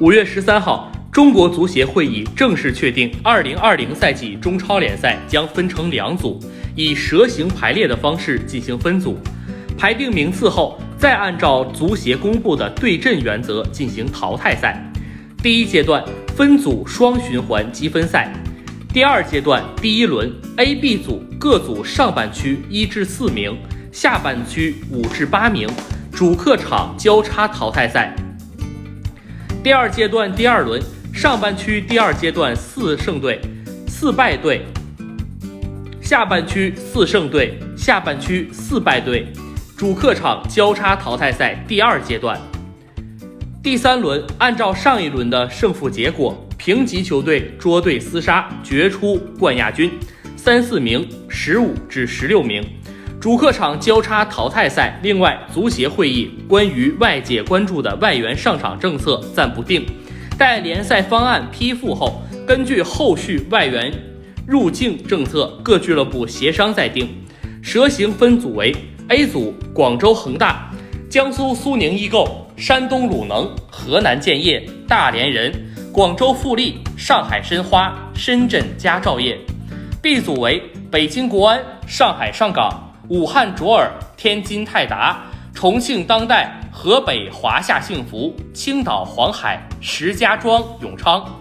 五月十三号，中国足协会议正式确定，二零二零赛季中超联赛将分成两组，以蛇形排列的方式进行分组，排定名次后，再按照足协公布的对阵原则进行淘汰赛。第一阶段分组双循环积分赛，第二阶段第一轮 A、B 组各组上半区一至四名，下半区五至八名，主客场交叉淘汰赛。第二阶段第二轮上半区第二阶段四胜队、四败队，下半区四胜队、下半区四败队，主客场交叉淘汰赛第二阶段。第三轮按照上一轮的胜负结果，平级球队捉对厮杀，决出冠亚军，三四名十五至十六名，主客场交叉淘汰赛。另外，足协会议关于外界关注的外援上场政策暂不定，待联赛方案批复后，根据后续外援入境政策，各俱乐部协商再定。蛇形分组为 A 组：广州恒大、江苏苏宁易购。山东鲁能、河南建业、大连人、广州富力、上海申花、深圳佳兆业。B 组为北京国安、上海上港、武汉卓尔、天津泰达、重庆当代、河北华夏幸福、青岛黄海、石家庄永昌。